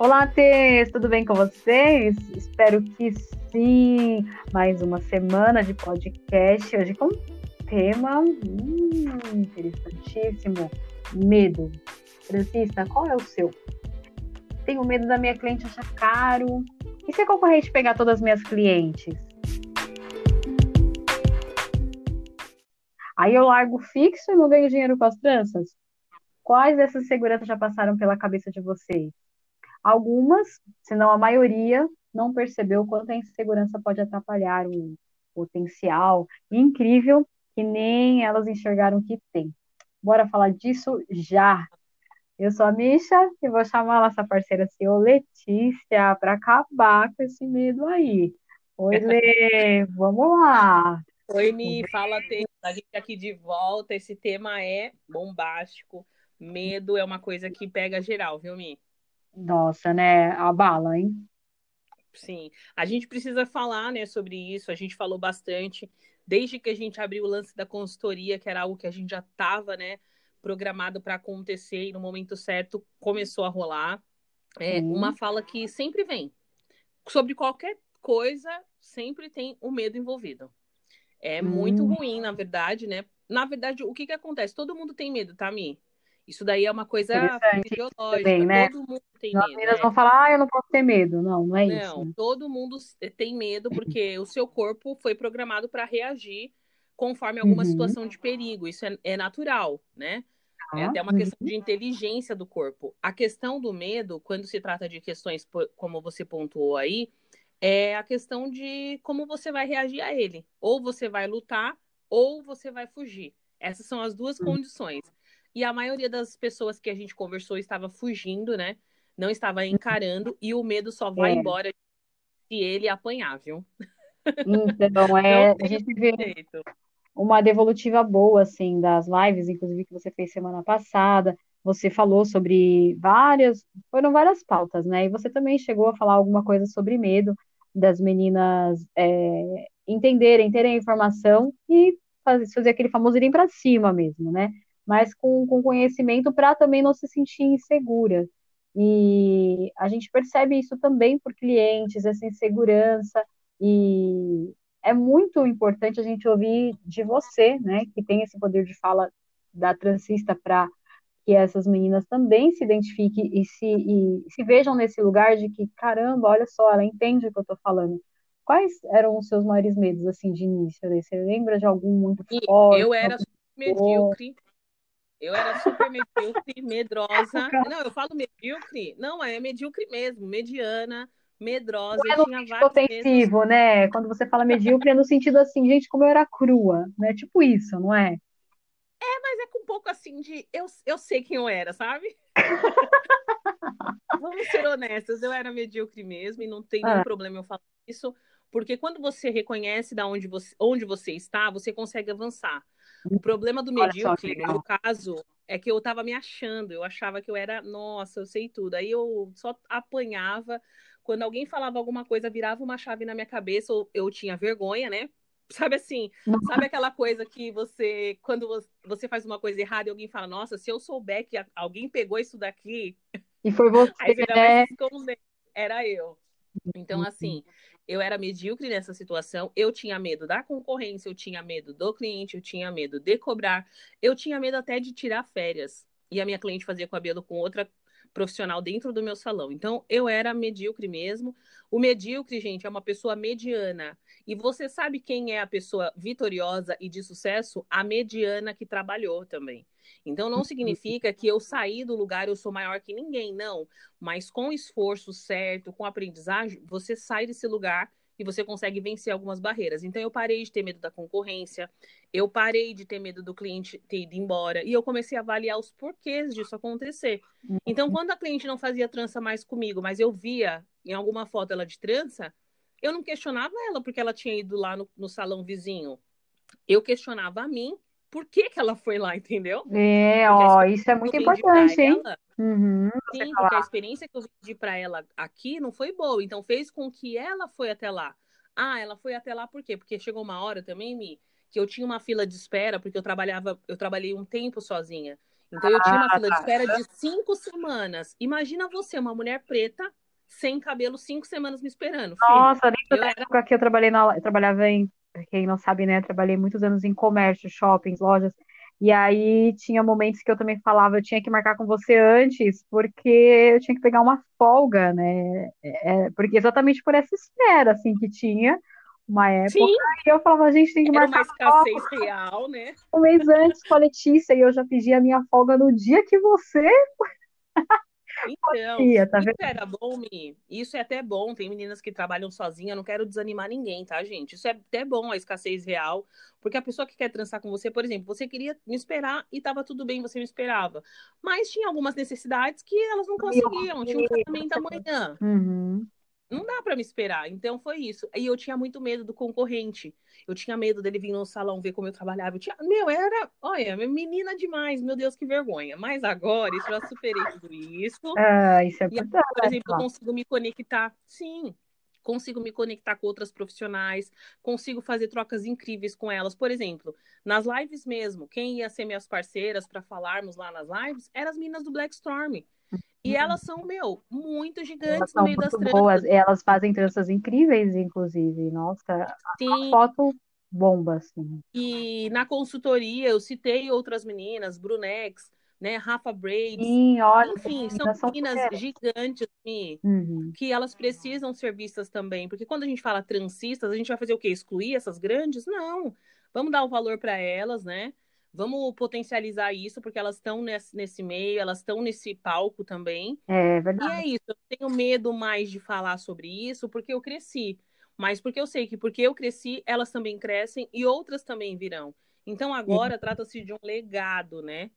Olá, Tês, tudo bem com vocês? Espero que sim. Mais uma semana de podcast, hoje com tema hum, interessantíssimo: medo. Francista, qual é o seu? Tenho medo da minha cliente achar caro. E se a concorrente pegar todas as minhas clientes? Aí eu largo fixo e não ganho dinheiro com as tranças? Quais dessas seguranças já passaram pela cabeça de vocês? Algumas, se não a maioria, não percebeu quanto a insegurança pode atrapalhar um potencial incrível que nem elas enxergaram que tem. Bora falar disso já. Eu sou a Misha e vou chamar a nossa parceira CEO Letícia para acabar com esse medo aí. Oi, Lê, vamos lá. Oi, Mi, fala, a gente aqui de volta. Esse tema é bombástico. Medo é uma coisa que pega geral, viu, Mi? Nossa, né? A bala, hein? Sim. A gente precisa falar, né, sobre isso. A gente falou bastante desde que a gente abriu o lance da consultoria, que era algo que a gente já estava, né, programado para acontecer e no momento certo começou a rolar. É uma fala que sempre vem. Sobre qualquer coisa, sempre tem o medo envolvido. É muito hum. ruim, na verdade, né? Na verdade, o que que acontece? Todo mundo tem medo, tá, Mi? Isso daí é uma coisa biológica. Também, né? Todo mundo tem As medo. As né? vão falar, ah, eu não posso ter medo. Não, não é não, isso. Não, né? todo mundo tem medo porque o seu corpo foi programado para reagir conforme alguma uhum. situação de perigo. Isso é, é natural, né? É até uma questão de inteligência do corpo. A questão do medo, quando se trata de questões como você pontuou aí, é a questão de como você vai reagir a ele. Ou você vai lutar, ou você vai fugir. Essas são as duas condições. E a maioria das pessoas que a gente conversou estava fugindo, né? Não estava encarando, e o medo só vai é. embora se ele apanhar, viu? Então, é, a gente vê uma devolutiva boa, assim, das lives, inclusive, que você fez semana passada. Você falou sobre várias, foram várias pautas, né? E você também chegou a falar alguma coisa sobre medo das meninas é, entenderem, terem a informação e fazer, fazer aquele famoso irem para cima mesmo, né? Mas com, com conhecimento para também não se sentir insegura. E a gente percebe isso também por clientes, essa insegurança, e é muito importante a gente ouvir de você, né, que tem esse poder de fala da transista para que essas meninas também se identifiquem e se, e se vejam nesse lugar de que, caramba, olha só, ela entende o que eu estou falando. Quais eram os seus maiores medos, assim, de início? Né? Você lembra de algum muito forte? Eu era medíocre. Eu era super medíocre, medrosa. Não, eu falo medíocre. Não, é medíocre mesmo, mediana, medrosa. Não é no sentido ofensivo, né? Quando você fala medíocre, é no sentido assim, gente, como eu era crua, né? Tipo isso, não é? É, mas é com um pouco assim de. Eu, eu sei quem eu era, sabe? Vamos ser honestas, eu era medíocre mesmo e não tem nenhum ah. problema eu falar isso, porque quando você reconhece da onde você, onde você está, você consegue avançar. O problema do medíocre, no meu caso, é que eu tava me achando, eu achava que eu era, nossa, eu sei tudo. Aí eu só apanhava. Quando alguém falava alguma coisa, virava uma chave na minha cabeça, ou eu tinha vergonha, né? Sabe assim, sabe aquela coisa que você, quando você faz uma coisa errada e alguém fala, nossa, se eu souber que alguém pegou isso daqui. E foi você, aí né? Era eu. Então, assim, eu era medíocre nessa situação, eu tinha medo da concorrência, eu tinha medo do cliente, eu tinha medo de cobrar, eu tinha medo até de tirar férias. E a minha cliente fazia cabelo com outra profissional dentro do meu salão. Então, eu era medíocre mesmo. O medíocre, gente, é uma pessoa mediana. E você sabe quem é a pessoa vitoriosa e de sucesso? A mediana que trabalhou também. Então, não significa que eu saí do lugar, eu sou maior que ninguém, não. Mas com esforço certo, com aprendizagem, você sai desse lugar e você consegue vencer algumas barreiras. Então, eu parei de ter medo da concorrência, eu parei de ter medo do cliente ter ido embora, e eu comecei a avaliar os porquês disso acontecer. Então, uhum. quando a cliente não fazia trança mais comigo, mas eu via em alguma foto ela de trança, eu não questionava ela porque ela tinha ido lá no, no salão vizinho. Eu questionava a mim por que, que ela foi lá, entendeu? É, ó, isso é muito importante, hein? Ela, uhum, sim, porque a experiência que eu vendi para ela aqui não foi boa, então fez com que ela foi até lá. Ah, ela foi até lá por quê? Porque chegou uma hora também, Mi, que eu tinha uma fila de espera, porque eu trabalhava, eu trabalhei um tempo sozinha. Então eu tinha uma ah, fila de tá. espera de cinco semanas. Imagina você, uma mulher preta, sem cabelo, cinco semanas me esperando. Filho. Nossa, nem na época era... que eu trabalhei na, eu trabalhava em, quem não sabe, né? Trabalhei muitos anos em comércio, shoppings, lojas. E aí tinha momentos que eu também falava, eu tinha que marcar com você antes, porque eu tinha que pegar uma folga, né? É, é porque exatamente por essa espera, assim, que tinha uma época, Sim. e eu falava, a gente tem que Era marcar. uma escassez folga. real, né? Um mês antes com a Letícia, e eu já pedi a minha folga no dia que você então, tá isso era bom, Mi. Isso é até bom. Tem meninas que trabalham sozinha, não quero desanimar ninguém, tá, gente? Isso é até bom, a escassez real. Porque a pessoa que quer transar com você, por exemplo, você queria me esperar e tava tudo bem, você me esperava. Mas tinha algumas necessidades que elas não conseguiam. Tinha um casamento amanhã. Uhum não dá para me esperar. Então foi isso. E eu tinha muito medo do concorrente. Eu tinha medo dele vir no salão ver como eu trabalhava. Eu tinha... Meu, era, olha, menina demais, meu Deus, que vergonha. Mas agora, isso já superei tudo isso. Ah, isso é e, agora, por exemplo, eu consigo me conectar. Sim, consigo me conectar com outras profissionais, consigo fazer trocas incríveis com elas. Por exemplo, nas lives mesmo, quem ia ser minhas parceiras para falarmos lá nas lives eram as meninas do Black Storm. E elas são, meu, muito gigantes no meio das tranças. Boas. Elas fazem tranças incríveis, inclusive. Nossa, Sim. foto bomba, assim. E na consultoria eu citei outras meninas, Brunex, né, Rafa Braids. Sim, olha, enfim, são, meninas gigantes assim, uhum. que elas precisam ser vistas também, porque quando a gente fala transistas, a gente vai fazer o quê? Excluir essas grandes? Não. Vamos dar o valor para elas, né? Vamos potencializar isso, porque elas estão nesse, nesse meio, elas estão nesse palco também. É verdade. E é isso, eu tenho medo mais de falar sobre isso, porque eu cresci. Mas porque eu sei que porque eu cresci, elas também crescem e outras também virão. Então agora uhum. trata-se de um legado, né?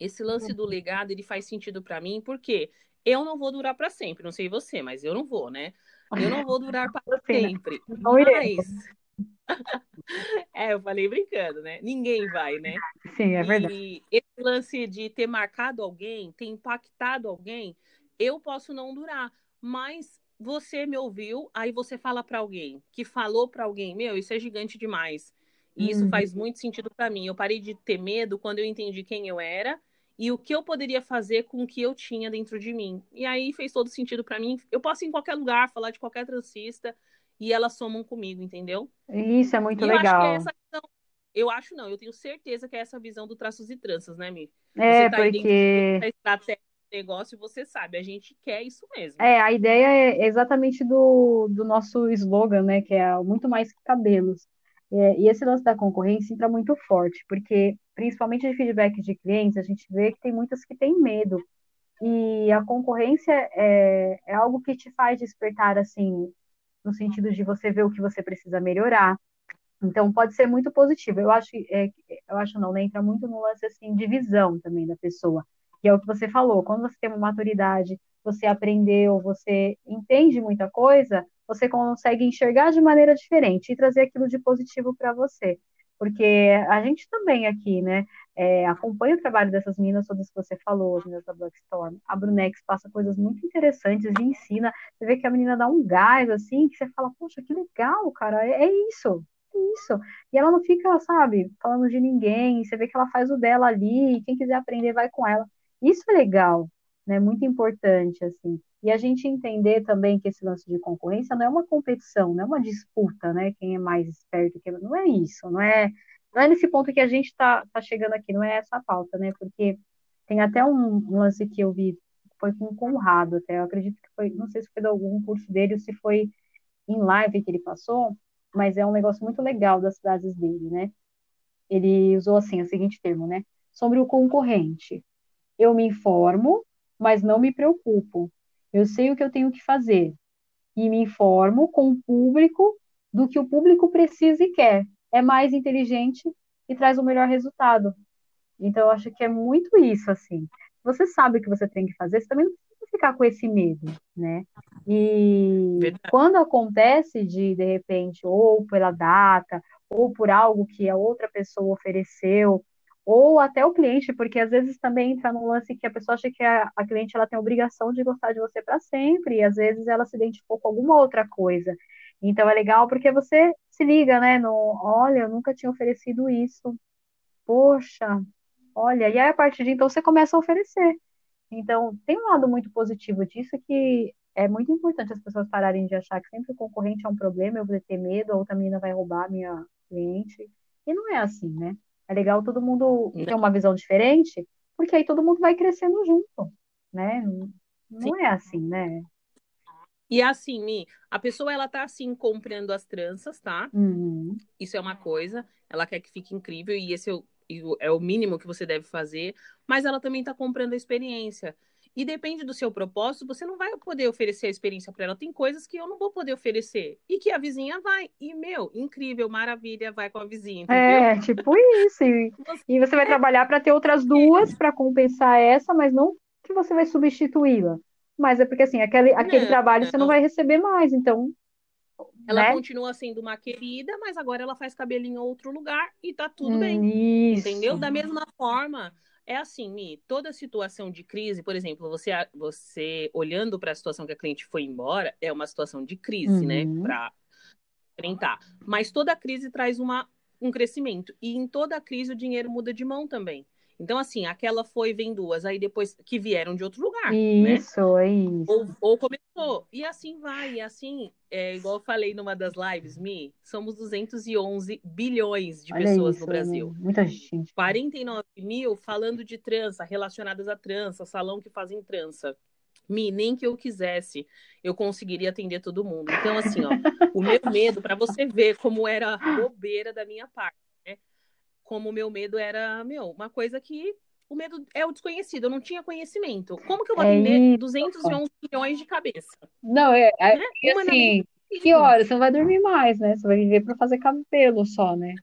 Esse lance do legado, ele faz sentido para mim, porque eu não vou durar para sempre, não sei você, mas eu não vou, né? Eu não vou durar para sempre. Não mas é, eu falei brincando, né? Ninguém vai, né? Sim, é verdade. E esse lance de ter marcado alguém, ter impactado alguém, eu posso não durar, mas você me ouviu, aí você fala para alguém, que falou para alguém, meu, isso é gigante demais. E isso uhum. faz muito sentido para mim. Eu parei de ter medo quando eu entendi quem eu era e o que eu poderia fazer com o que eu tinha dentro de mim. E aí fez todo sentido para mim. Eu posso ir em qualquer lugar, falar de qualquer transista, e elas somam comigo, entendeu? Isso é muito e legal. Eu acho, é visão, eu acho não, eu tenho certeza que é essa visão do traços e tranças, né, Mi? É, você tá porque... a estratégia do negócio, você sabe, a gente quer isso mesmo. É, a ideia é exatamente do, do nosso slogan, né, que é muito mais que cabelos. É, e esse lance da concorrência entra muito forte, porque principalmente de feedback de clientes, a gente vê que tem muitas que têm medo. E a concorrência é, é algo que te faz despertar, assim, no sentido de você ver o que você precisa melhorar. Então, pode ser muito positivo. Eu acho, é, eu acho não, né? Entra muito no lance, assim, de visão também da pessoa. Que é o que você falou, quando você tem uma maturidade, você aprendeu, você entende muita coisa, você consegue enxergar de maneira diferente e trazer aquilo de positivo para você porque a gente também aqui, né, é, acompanha o trabalho dessas meninas, todas que você falou, as meninas da Blackstorm. A Brunex passa coisas muito interessantes e ensina. Você vê que a menina dá um gás, assim, que você fala, poxa, que legal, cara, é, é isso, é isso. E ela não fica, sabe, falando de ninguém, você vê que ela faz o dela ali, quem quiser aprender vai com ela. Isso é legal, né, muito importante, assim. E a gente entender também que esse lance de concorrência não é uma competição, não é uma disputa, né? Quem é mais esperto, quem não é isso, não é, não é nesse ponto que a gente está tá chegando aqui, não é essa a pauta, né? Porque tem até um, lance que eu vi, foi com o Conrado, até eu acredito que foi, não sei se foi de algum curso dele ou se foi em live que ele passou, mas é um negócio muito legal das frases dele, né? Ele usou assim, o seguinte termo, né? Sobre o concorrente. Eu me informo, mas não me preocupo. Eu sei o que eu tenho que fazer e me informo com o público do que o público precisa e quer. É mais inteligente e traz o melhor resultado. Então, eu acho que é muito isso, assim. Você sabe o que você tem que fazer, você também não precisa ficar com esse medo, né? E Verdade. quando acontece de, de repente, ou pela data, ou por algo que a outra pessoa ofereceu, ou até o cliente, porque às vezes também entra no lance que a pessoa acha que a, a cliente ela tem a obrigação de gostar de você para sempre, e às vezes ela se identificou com alguma outra coisa. Então é legal porque você se liga, né? No, olha, eu nunca tinha oferecido isso. Poxa, olha, e aí a partir de então você começa a oferecer. Então, tem um lado muito positivo disso que é muito importante as pessoas pararem de achar que sempre o concorrente é um problema, eu vou ter medo, a outra menina vai roubar a minha cliente. E não é assim, né? É legal todo mundo ter uma visão diferente, porque aí todo mundo vai crescendo junto, né? Não Sim. é assim, né? E assim, Mi, a pessoa ela tá assim comprando as tranças, tá? Uhum. Isso é uma coisa. Ela quer que fique incrível e esse é o, é o mínimo que você deve fazer. Mas ela também tá comprando a experiência. E depende do seu propósito, você não vai poder oferecer a experiência para ela. Tem coisas que eu não vou poder oferecer e que a vizinha vai. E, meu, incrível, maravilha, vai com a vizinha. Entendeu? É, tipo isso. E você, e você vai trabalhar para ter outras duas para compensar essa, mas não que você vai substituí-la. Mas é porque, assim, aquele, aquele não, trabalho não. você não vai receber mais, então. Ela né? continua sendo uma querida, mas agora ela faz cabelinho em outro lugar e tá tudo bem. Isso. Entendeu? Da mesma forma é assim, Mi, toda situação de crise, por exemplo, você, você olhando para a situação que a cliente foi embora, é uma situação de crise, né, uhum. né? Para enfrentar. Mas toda crise traz uma, um crescimento. E em toda crise o dinheiro muda de mão também. Então, assim, aquela foi, vem duas, aí depois que vieram de outro lugar. Né? Isso, né? é isso. Ou, ou, começou. E assim vai, e assim, é, igual eu falei numa das lives, Mi, somos 211 bilhões de Olha pessoas isso, no Brasil. Né? Muita gente. 49 mil falando de trança, relacionadas a trança, salão que fazem trança. Mi, nem que eu quisesse, eu conseguiria atender todo mundo. Então, assim, ó, o meu medo, para você ver como era bobeira da minha parte como o meu medo era, meu, uma coisa que o medo é o desconhecido, eu não tinha conhecimento. Como que eu vou é atender é 211 milhões de cabeça? Não, é, é né? assim, que hora? Você não vai dormir mais, né? Você vai viver para fazer cabelo só, né?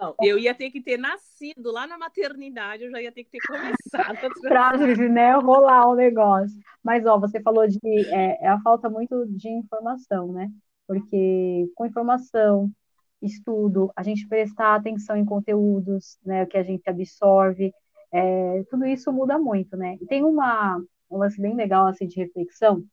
Não, eu ia ter que ter nascido lá na maternidade, eu já ia ter que ter começado. pra, né, rolar o negócio. Mas, ó, você falou de é, é a falta muito de informação, né? Porque com informação, estudo, a gente prestar atenção em conteúdos, né, que a gente absorve, é, tudo isso muda muito, né? E tem uma, um lance bem legal, assim, de reflexão,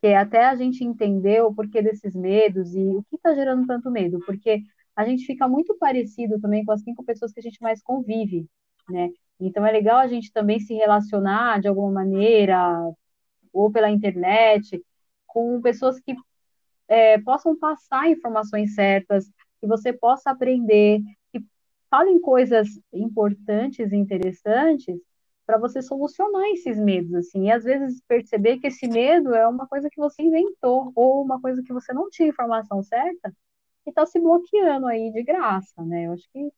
que é até a gente entender o porquê desses medos e o que está gerando tanto medo, porque a gente fica muito parecido também com as cinco pessoas que a gente mais convive, né? Então é legal a gente também se relacionar de alguma maneira, ou pela internet, com pessoas que é, possam passar informações certas, que você possa aprender, que falem coisas importantes e interessantes para você solucionar esses medos, assim, e às vezes perceber que esse medo é uma coisa que você inventou, ou uma coisa que você não tinha informação certa, e está se bloqueando aí de graça, né? Eu acho que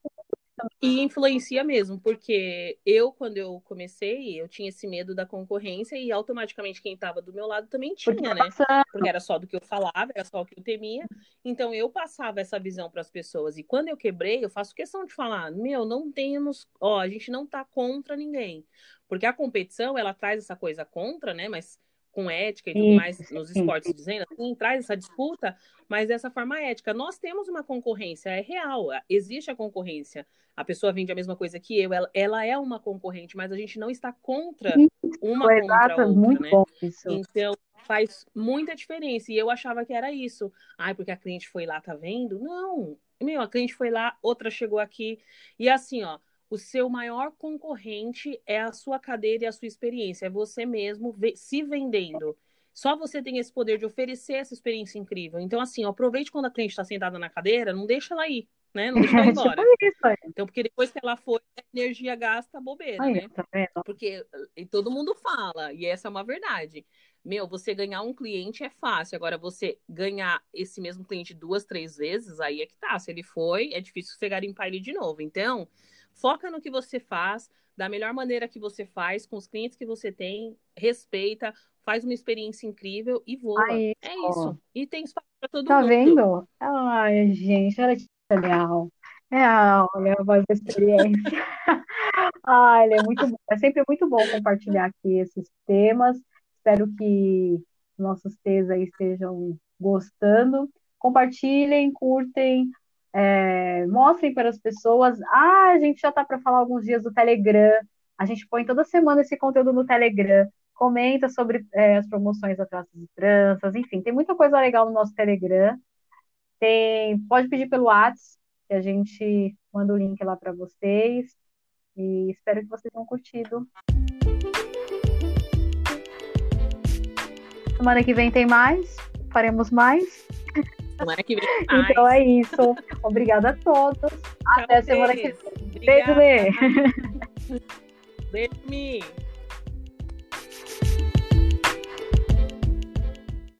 e influencia mesmo, porque eu, quando eu comecei, eu tinha esse medo da concorrência e automaticamente quem estava do meu lado também tinha, porque né? Porque era só do que eu falava, era só o que eu temia. Então eu passava essa visão para as pessoas. E quando eu quebrei, eu faço questão de falar: meu, não temos. Ó, a gente não tá contra ninguém. Porque a competição, ela traz essa coisa contra, né? Mas com ética e tudo mais nos esportes, dizendo assim, traz essa disputa, mas dessa forma ética. Nós temos uma concorrência, é real, existe a concorrência. A pessoa vende a mesma coisa que eu, ela, ela é uma concorrente, mas a gente não está contra uma Foi contra a outra, muito né? Bom isso. Então, faz muita diferença. E eu achava que era isso. Ai, porque a cliente foi lá, tá vendo? Não. Meu, a cliente foi lá, outra chegou aqui. E assim, ó, o seu maior concorrente é a sua cadeira e a sua experiência, é você mesmo se vendendo. Só você tem esse poder de oferecer essa experiência incrível. Então, assim, aproveite quando a cliente está sentada na cadeira, não deixa ela ir, né? Não deixa ela ir embora. então, porque depois que ela for, a energia gasta bobeira, Aí, né? Tá porque e todo mundo fala, e essa é uma verdade. Meu, você ganhar um cliente é fácil. Agora, você ganhar esse mesmo cliente duas, três vezes, aí é que tá. Se ele foi, é difícil você garimpar ele de novo. Então, Foca no que você faz, da melhor maneira que você faz, com os clientes que você tem, respeita, faz uma experiência incrível e voa. Ai, é isso. E tem espaço para todo tá mundo. Tá vendo? Ai, gente, olha que legal. É, olha a voz da experiência. Ai, é muito bom. É sempre muito bom compartilhar aqui esses temas. Espero que nossos T's aí estejam gostando. Compartilhem, curtem, é, mostrem para as pessoas. Ah, a gente já está para falar alguns dias do Telegram. A gente põe toda semana esse conteúdo no Telegram. Comenta sobre é, as promoções da e Tranças. Enfim, tem muita coisa legal no nosso Telegram. Tem, pode pedir pelo WhatsApp, que a gente manda o link lá para vocês. E espero que vocês tenham curtido. Semana que vem tem mais. Faremos mais. Semana que vem mais. Então é isso. Obrigada a todos. Tchau, Até semana que vem. Beijo, Lê. Beijo, Mi.